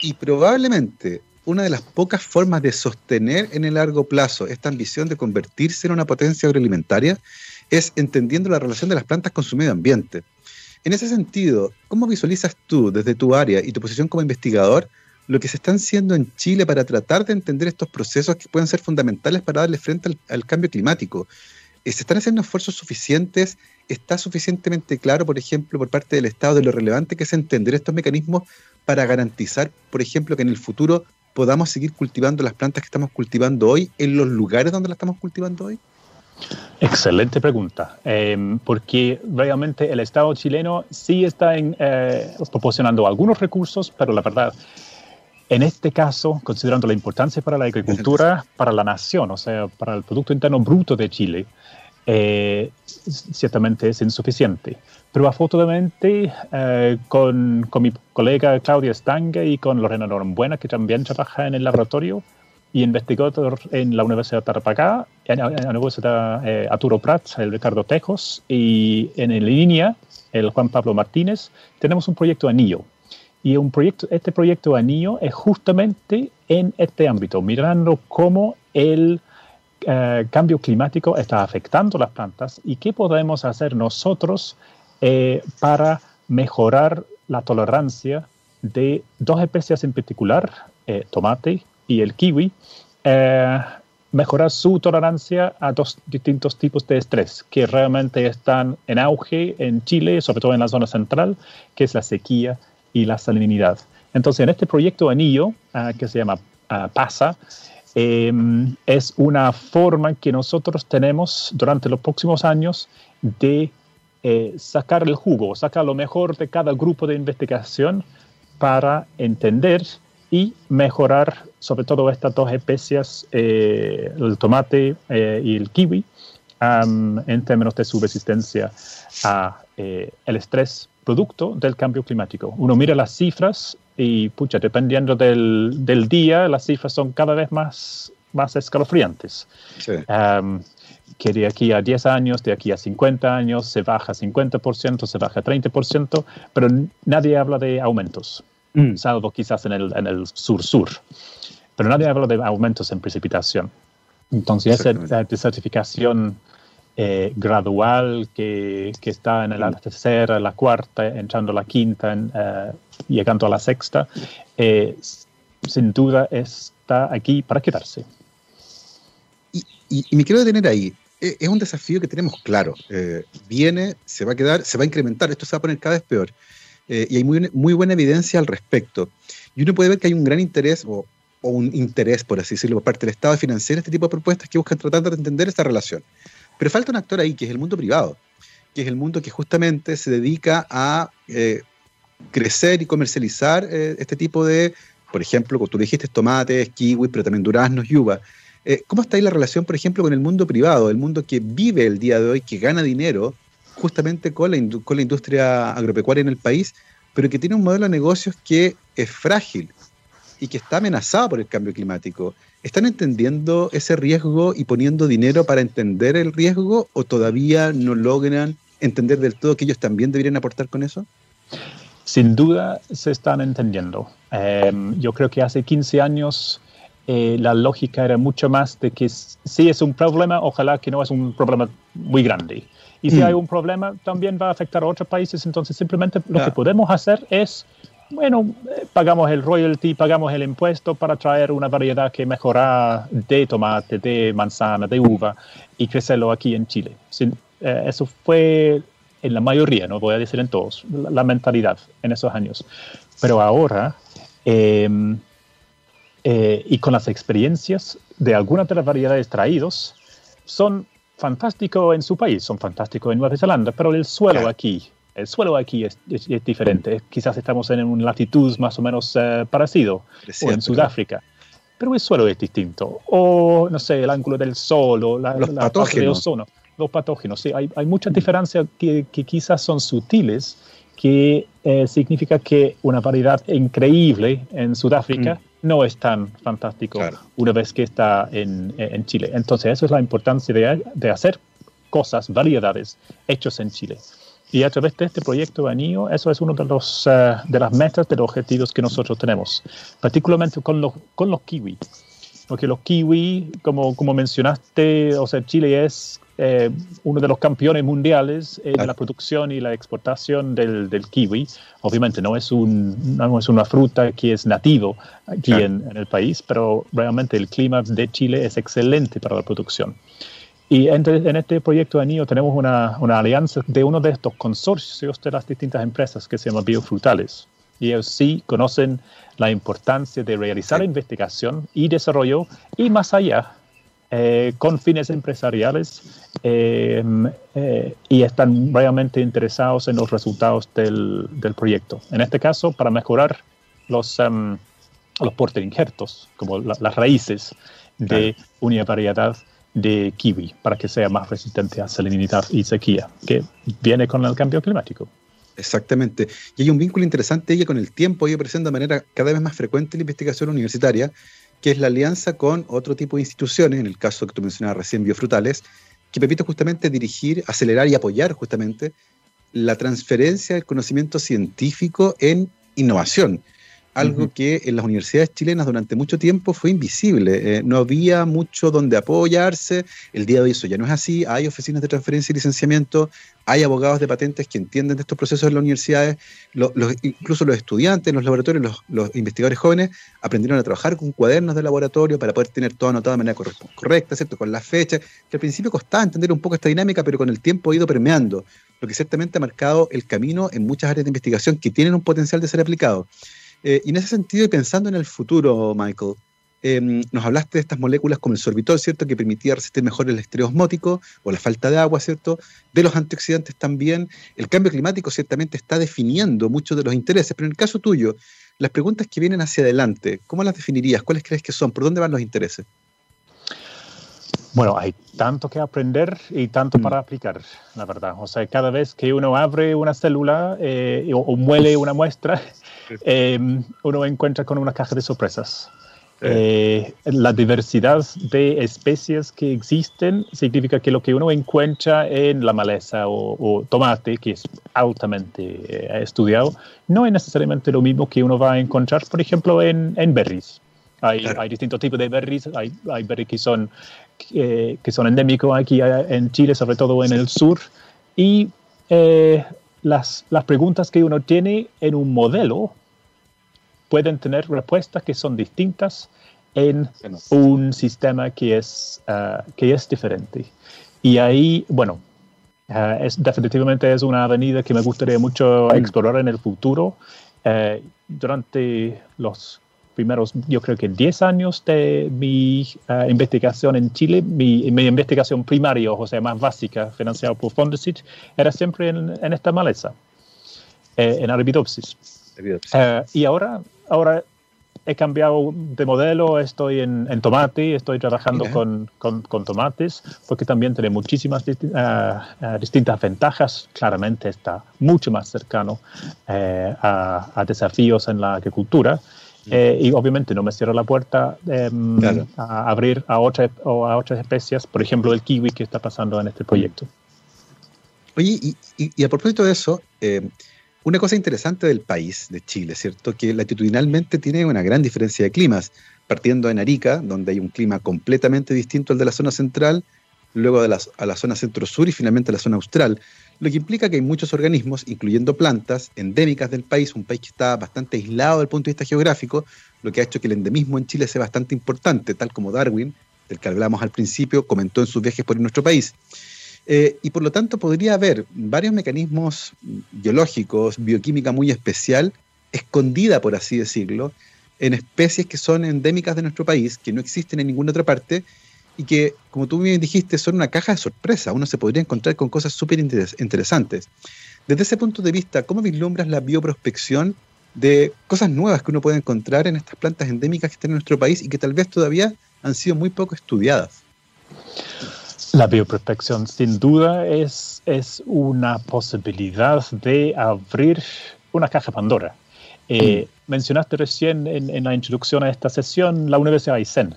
Y probablemente una de las pocas formas de sostener en el largo plazo esta ambición de convertirse en una potencia agroalimentaria es entendiendo la relación de las plantas con su medio ambiente. En ese sentido, ¿cómo visualizas tú desde tu área y tu posición como investigador lo que se está haciendo en Chile para tratar de entender estos procesos que pueden ser fundamentales para darle frente al, al cambio climático? Eh, ¿Se están haciendo esfuerzos suficientes? ¿Está suficientemente claro, por ejemplo, por parte del Estado de lo relevante que es entender estos mecanismos para garantizar, por ejemplo, que en el futuro podamos seguir cultivando las plantas que estamos cultivando hoy en los lugares donde las estamos cultivando hoy?
Excelente pregunta, em, porque realmente el Estado chileno sí está eh, proporcionando algunos recursos, pero la verdad, en este caso, considerando la importancia para la agricultura, para la nación, o sea, para el Producto Interno Bruto de Chile, eh, ciertamente es insuficiente. Pero afortunadamente eh, con, con, mi colega Claudia Stange y con Lorena Norambuena, que también trabaja en el laboratorio y investigador en la Universidad de Tarapacá, en, la Universidad eh, Arturo Prats, el Ricardo Tejos, y en línea, el Juan Pablo Martínez, tenemos un proyecto anillo. Y un proyecto, este proyecto anillo es justamente en este ámbito, mirando cómo el eh, cambio climático está afectando las plantas y qué podemos hacer nosotros eh, para mejorar la tolerancia de dos especies en particular, eh, tomate y el kiwi, eh, mejorar su tolerancia a dos distintos tipos de estrés que realmente están en auge en Chile, sobre todo en la zona central, que es la sequía y la salinidad. Entonces, en este proyecto Anillo, que se llama PASA, es una forma que nosotros tenemos durante los próximos años de eh, sacar el jugo, sacar lo mejor de cada grupo de investigación para entender y mejorar sobre todo estas dos especies, eh, el tomate eh, y el kiwi, en términos de su resistencia al el estrés producto del cambio climático. Uno mira las cifras y, pucha, dependiendo del, del día, las cifras son cada vez más, más escalofriantes. Sí que de aquí a 10 años, de aquí a 50 años, se baja 50%, se baja 30%, pero nadie habla de aumentos, mm. salvo quizás en el, en el sur-sur. Pero nadie habla de aumentos en precipitación. Entonces, esa desertificación eh, gradual que, que, está en la mm. tercera, la cuarta, entrando a la quinta, eh, llegando a la sexta, eh, sin duda está aquí para quedarse.
Y, y, me quiero detener ahí. Eh, es un desafío que tenemos claro. Eh, viene, se va a quedar, se va a incrementar, esto se va a poner cada vez peor. Eh, y hay muy, muy buena evidencia al respecto. Y uno puede ver que hay un gran interés, o, un interés, por así decirlo, por parte del Estado de financiar este tipo de propuestas que buscan tratar de entender esta relación. Pero falta un actor ahí, que es el mundo privado, que es el mundo que justamente se dedica a eh, crecer y comercializar eh, este tipo de, por ejemplo, como tú dijiste, tomates, kiwis, pero también duraznos y uvas. Eh, ¿Cómo está ahí la relación, por ejemplo, con el mundo privado, el mundo que vive el día de hoy, que gana dinero justamente con la, con la industria agropecuaria en el país, pero que tiene un modelo de negocios que es frágil y que está amenazado por el cambio climático? ¿Están entendiendo ese riesgo y poniendo dinero para entender el riesgo o todavía no logran entender del todo que ellos también deberían aportar con eso?
Sin duda se están entendiendo. Em, yo creo que hace 15 años eh, la lógica era mucho más de que si es un problema, ojalá que no es un problema muy grande. Y si mm. hay un problema, también va a afectar a otros países. Entonces, simplemente lo que podemos hacer es, bueno, eh, pagamos el royalty, pagamos el impuesto para traer una variedad que mejora de tomate, de manzana, de uva y crecerlo aquí en Chile. Eh, eso fue en la mayoría, no voy a decir en todos, la, mentalidad en esos años. Pero ahora, em, eh, y con las experiencias de algunas de las variedades traídos, son fantásticos en su país, son fantásticos en Nueva Zelanda, pero el suelo aquí, el suelo aquí es, diferente. Quizás estamos en una latitud más o menos uh, parecido, o en Sudáfrica. Pero el suelo es distinto. O, no sé, el ángulo del sol, o la,
Los patógenos
los patógenos. Sí, hay, hay muchas diferencias que, quizás son sutiles, que eh, significa que una variedad increíble en Sudáfrica mm. No es tan fantástico una vez que está en, en, Chile. Entonces, eso es la importancia de, de hacer cosas, variedades hechas en Chile. Y a través de este proyecto Anillo, eso es uno de, los, eh, de las metas, de los objetivos que nosotros tenemos, particularmente con los, con los kiwi. Porque los kiwi, como, como mencionaste, o sea, Chile es eh, uno de los campeones mundiales en la producción y la exportación del, del, kiwi. Obviamente no es, un, no es una fruta que es nativo aquí en, el país, pero realmente el clima de Chile es excelente para la producción. Y en, en este proyecto de Anillo tenemos una, una, alianza de uno de estos consorcios de las distintas empresas que se llama Biofrutales. Y ellos sí conocen la importancia de realizar investigación y desarrollo y más allá eh, con fines empresariales eh, eh, y están realmente interesados en los resultados del, del proyecto. En este caso, para mejorar los, um, los porter injertos, como las raíces de una variedad de kiwi, para que sea más resistente a salinidad y sequía, que viene con el cambio climático.
Exactamente. Y hay un vínculo interesante ella con el tiempo, ella presenta de manera cada vez más frecuente en la investigación universitaria, que es la alianza con otro tipo de instituciones, en el caso que tú mencionabas recién, biofrutales, que permite justamente dirigir, acelerar y apoyar justamente la transferencia del conocimiento científico en innovación algo que en las universidades chilenas durante mucho tiempo fue invisible. Eh, no había mucho donde apoyarse. El día de hoy eso ya no es así. Hay oficinas de transferencia y licenciamiento, hay abogados de patentes que entienden de estos procesos en las universidades. incluso los estudiantes en los laboratorios, los, investigadores jóvenes, aprendieron a trabajar con cuadernos de laboratorio para poder tener todo anotado de manera correcta, ¿cierto? con las fechas, que al principio costaba entender un poco esta dinámica, pero con el tiempo ha ido permeando, lo que ciertamente ha marcado el camino en muchas áreas de investigación que tienen un potencial de ser aplicados. Eh, y en ese sentido, y pensando en el futuro, Michael, em, nos hablaste de estas moléculas como el sorbitol, ¿cierto?, que permitía resistir mejor el estrés osmótico o la falta de agua, ¿cierto?, de los antioxidantes también. El cambio climático ciertamente está definiendo muchos de los intereses, pero en el caso tuyo, las preguntas que vienen hacia adelante, ¿cómo las definirías? ¿Cuáles crees que son? ¿Por dónde van los intereses?
Bueno, hay tanto que aprender y tanto mm. para aplicar, la verdad. O sea, cada vez que uno abre una célula eh, o, muele una muestra, eh, uno encuentra con una caja de sorpresas. Eh, la diversidad de especies que existen significa que lo que uno encuentra en la maleza o, tomate, que es altamente estudiado, no es necesariamente lo mismo que uno va a encontrar, por ejemplo, en, en berries. Hay, hay, distintos tipos de berries, hay, hay berries que son que, son endémicos aquí eh, en Chile, sobre todo en el sur, y eh, las, las preguntas que uno tiene en un modelo pueden tener respuestas que son distintas en un sistema que es, uh, que es diferente. Y ahí, bueno, Eh, es, definitivamente es una avenida que me gustaría mucho mm. explorar en el futuro. Eh, durante los primeros, yo creo que 10 años de mi eh, investigación en Chile, mi, mi, investigación primaria, o sea, más básica, financiada por Fondesit, era siempre en, en esta maleza, en Arabidopsis. y ahora, ahora he cambiado de modelo, estoy en, tomate, estoy trabajando con, con, tomates, porque también tiene muchísimas eh, eh, distintas ventajas. Claramente está mucho más cercano eh, a, desafíos en la agricultura. Y obviamente no me cierro la puerta em, a abrir a, otra, a otras especies, por ejemplo el kiwi que está pasando en este proyecto.
Oye, y, y, a propósito de eso, una cosa interesante del país, de Chile, ¿cierto? Que latitudinalmente tiene una gran diferencia de climas, partiendo en Arica, donde hay un clima completamente distinto al de la zona central, luego de la, a la zona centro-sur y finalmente a la zona austral, lo que implica que hay muchos organismos, incluyendo plantas, endémicas del país, un país que está bastante aislado desde el punto de vista geográfico, lo que ha hecho que el endemismo en Chile sea bastante importante, tal como Darwin, del que hablamos al principio, comentó en sus viajes por nuestro país. Eh, y por lo tanto podría haber varios mecanismos biológicos, bioquímica muy especial, escondida, por así decirlo, en especies que son endémicas de nuestro país, que no existen en ninguna otra parte, y que, como tú bien dijiste, son una caja de sorpresa. Uno se podría encontrar con cosas súper interesantes. Desde ese punto de vista, ¿cómo vislumbras la bioprospección de cosas nuevas que uno puede encontrar en estas plantas endémicas que están en nuestro país y que tal vez todavía han sido muy poco estudiadas?
La bioprotección sin duda es, es una posibilidad de abrir una caja Pandora. Eh, mm. Mencionaste recién en, la introducción a esta sesión la Universidad de Aysén.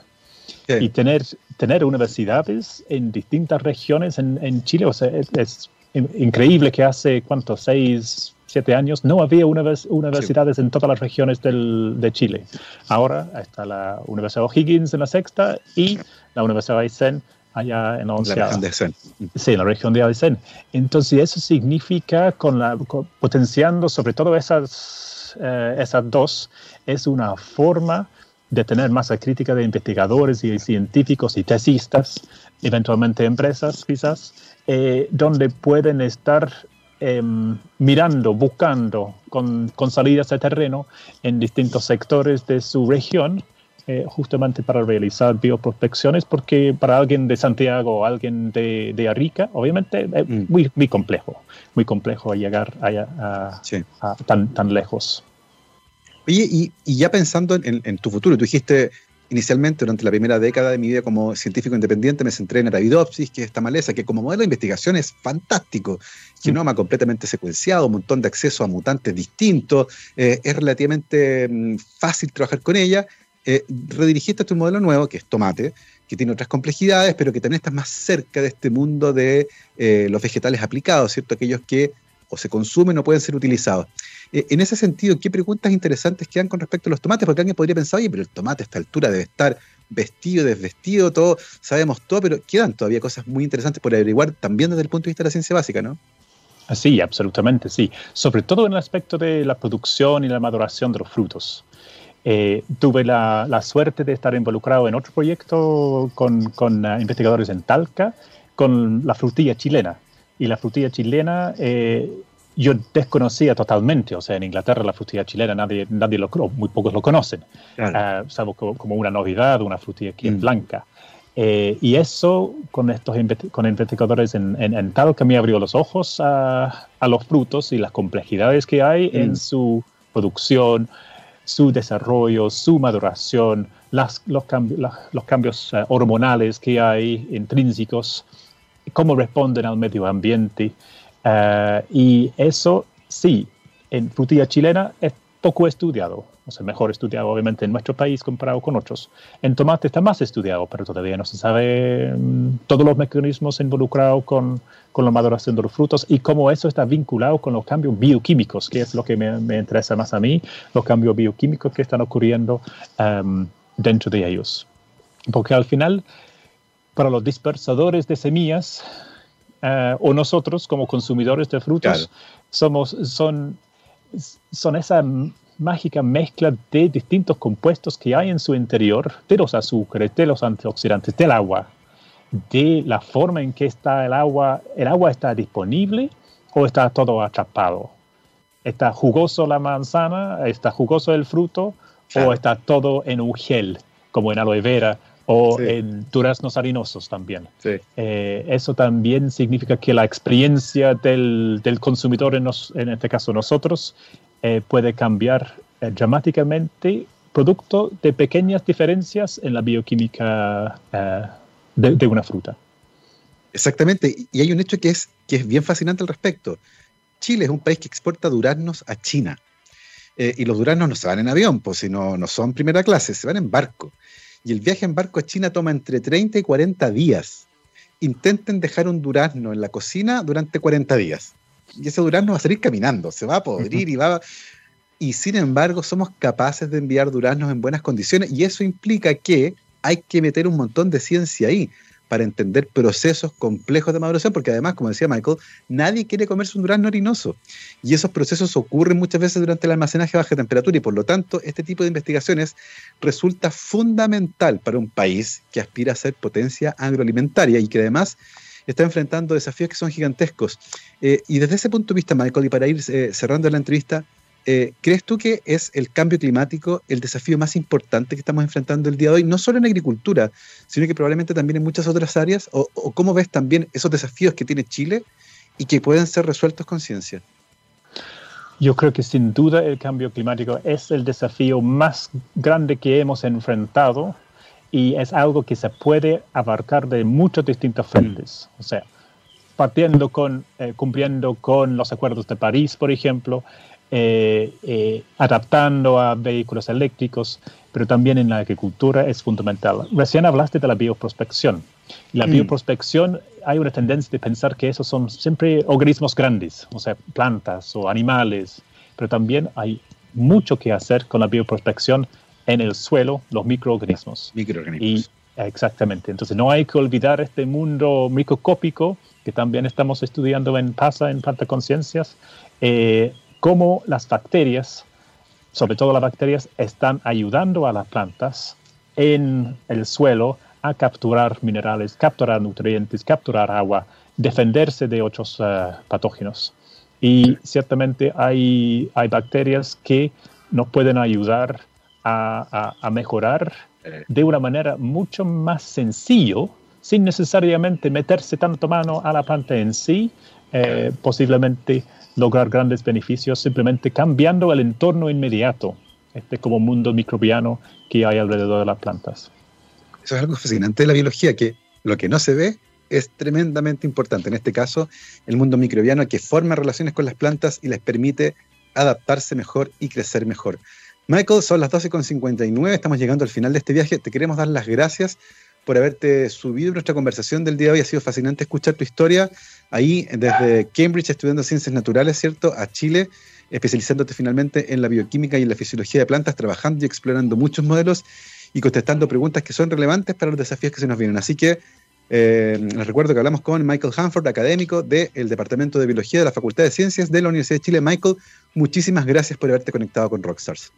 Y tener, tener universidades en distintas regiones en, Chile, o sea, es, increíble que hace, ¿cuántos? Seis, siete años no había universidades en todas las regiones del, de Chile. Ahora está la Universidad O'Higgins en la sexta y la Universidad de Aysén allá en la región de Aysén. Sí, en la región de Aysén. Entonces, eso significa, con la, potenciando sobre todo esas, eh, esas dos, es una forma de tener masa crítica de investigadores y científicos y tesistas, eventualmente empresas quizás, eh, donde pueden estar em, mirando, buscando con, con, salidas de terreno en distintos sectores de su región eh, justamente para realizar bioprospecciones, porque para alguien de Santiago o alguien de, de Arica, obviamente es mm. muy, muy complejo, muy complejo llegar a, tan, tan lejos.
Oye, y, ya pensando en, tu futuro, tú dijiste inicialmente durante la primera década de mi vida como científico independiente me centré en Arabidopsis, que es esta maleza, que como modelo de investigación es fantástico, genoma completamente secuenciado, un montón de acceso a mutantes distintos, eh, es relativamente mm, fácil trabajar con ella, eh, redirigiste a tu modelo nuevo, que es tomate, que tiene otras complejidades, pero que también está más cerca de este mundo de eh, los vegetales aplicados, ¿cierto? Aquellos que o se consumen o pueden ser utilizados. Eh, en ese sentido, ¿qué preguntas interesantes quedan con respecto a los tomates? Porque alguien podría pensar, oye, pero el tomate a esta altura debe estar vestido, desvestido, todo, sabemos todo, pero quedan todavía cosas muy interesantes por averiguar también desde el punto de vista de la ciencia básica, ¿no?
Sí, absolutamente, sí. Sobre todo en el aspecto de la producción y la maduración de los frutos. Eh, tuve la, suerte de estar involucrado en otro proyecto con, uh, investigadores en Talca, con la frutilla chilena. Y la frutilla chilena eh, yo desconocía totalmente, o sea, en Inglaterra la frutilla chilena nadie, nadie lo muy pocos lo conocen, claro. uh, salvo como, una novedad, una frutilla que es mm. blanca. Eh, y eso con estos con investigadores en, en, Talca me abrió los ojos a, a, los frutos y las complejidades que hay en mm. su producción, su desarrollo, su maduración, las, los, los, cambios eh, hormonales que hay intrínsecos, cómo responden al medio ambiente. Eh, y eso sí, en frutilla chilena es poco estudiado, o sea, mejor estudiado obviamente en nuestro país comparado con otros. En tomate está más estudiado, pero todavía no se sabe mm, todos los mecanismos involucrados con, con, la maduración de los frutos y cómo eso está vinculado con los cambios bioquímicos, que es lo que me, me interesa más a mí, los cambios bioquímicos que están ocurriendo um, dentro de ellos. Porque al final, para los dispersadores de semillas, uh, o nosotros como consumidores de frutos, somos, son son esa mágica mezcla de distintos compuestos que hay en su interior, de los azúcares, de los antioxidantes, del agua, de la forma en que está el agua, el agua está disponible o está todo atrapado. ¿Está jugoso la manzana? ¿Está jugoso el fruto? ¿O está todo en un gel, como en aloe vera o en duraznos harinosos también? Eh, eso también significa que la experiencia del, consumidor, en, en, este caso nosotros, eh, puede cambiar eh, dramáticamente producto de pequeñas diferencias en la bioquímica de, una fruta.
Exactamente, y hay un hecho que es, que es bien fascinante al respecto. Chile es un país que exporta duraznos a China. Y los duraznos no se van en avión, pues si no, no son primera clase, se van en barco. Y el viaje en barco a China toma entre 30 y 40 días. Intenten dejar un durazno en la cocina durante 40 días. Y ese durazno va a salir caminando, se va a podrir y va... Y sin embargo, somos capaces de enviar duraznos en buenas condiciones y eso implica que hay que meter un montón de ciencia ahí para entender procesos complejos de maduración, porque además, como decía Michael, nadie quiere comerse un durazno harinoso. Y esos procesos ocurren muchas veces durante el almacenaje a baja temperatura y por lo tanto este tipo de investigaciones resulta fundamental para un país que aspira a ser potencia agroalimentaria y que además está enfrentando desafíos que son gigantescos. Eh, y desde ese punto de vista, Michael, y para ir eh, cerrando la entrevista, eh, ¿crees tú que es el cambio climático el desafío más importante que estamos enfrentando el día de hoy, no solo en agricultura, sino que probablemente también en muchas otras áreas? ¿O, cómo ves también esos desafíos que tiene Chile y que pueden ser resueltos con ciencia?
Yo creo que sin duda el cambio climático es el desafío más grande que hemos enfrentado y es algo que se puede abarcar de muchas distintas frentes. O sea, partiendo con, eh, cumpliendo con los acuerdos de París, por ejemplo, eh, eh, adaptando a vehículos eléctricos, pero también en la agricultura es fundamental. Recién hablaste de la bioprospección. La mm. bioprospección, hay una tendencia de pensar que esos son siempre organismos grandes, o sea, plantas o animales, pero también hay mucho que hacer con la bioprospección en el suelo, los microorganismos.
Microorganismos.
Y, exactamente. Entonces, no hay que olvidar este mundo microscópico que también estamos estudiando en PASA, en Planta Conciencias, eh, cómo las bacterias, sobre todo las bacterias, están ayudando a las plantas en el suelo a capturar minerales, capturar nutrientes, capturar agua, defenderse de otros eh, patógenos. Y ciertamente hay, hay bacterias que nos pueden ayudar a, mejorar de una manera mucho más sencillo, sin necesariamente meterse tanto mano a la planta en sí, eh, posiblemente lograr grandes beneficios simplemente cambiando el entorno inmediato, este como mundo microbiano que hay alrededor de las plantas.
Eso es algo fascinante de la biología, que lo que no se ve es tremendamente importante. En este caso, el mundo microbiano que forma relaciones con las plantas y les permite adaptarse mejor y crecer mejor. Michael, son las 12.59, estamos llegando al final de este viaje. Te queremos dar las gracias por haberte subido nuestra conversación del día de hoy. Ha sido fascinante escuchar tu historia ahí desde Cambridge estudiando ciencias naturales, ¿cierto? A Chile, especializándote finalmente en la bioquímica y en la fisiología de plantas, trabajando y explorando muchos modelos y contestando preguntas que son relevantes para los desafíos que se nos vienen. Así que eh, les recuerdo que hablamos con Michael Hanford, académico del Departamento de Biología de la Facultad de Ciencias de la Universidad de Chile. Michael, muchísimas gracias por haberte conectado con Rockstars.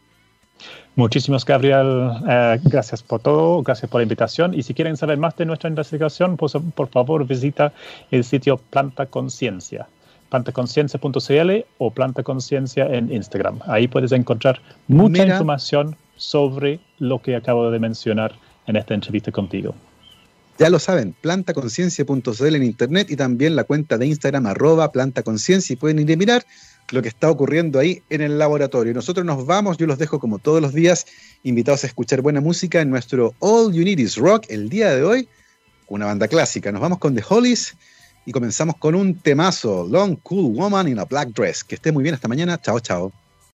Muchísimas, Gabriel. Eh, gracias por todo, gracias por la invitación. Y si quieren saber más de nuestra investigación, pues, por favor visita el sitio Planta Conciencia, plantaconciencia.cl o Planta Conciencia en Instagram. Ahí puedes encontrar mucha información sobre lo que acabo de mencionar en esta entrevista contigo.
Ya lo saben, plantaconciencia.cl en internet y también la cuenta de Instagram arroba plantaconciencia y pueden ir a mirar lo que está ocurriendo ahí en el laboratorio. Nosotros nos vamos, yo los dejo como todos los días, invitados a escuchar buena música en nuestro All You Need Is Rock el día de hoy, una banda clásica. Nos vamos con The Hollies y comenzamos con un temazo, Long Cool Woman in a Black Dress. Que esté muy bien, hasta mañana, chao, chao.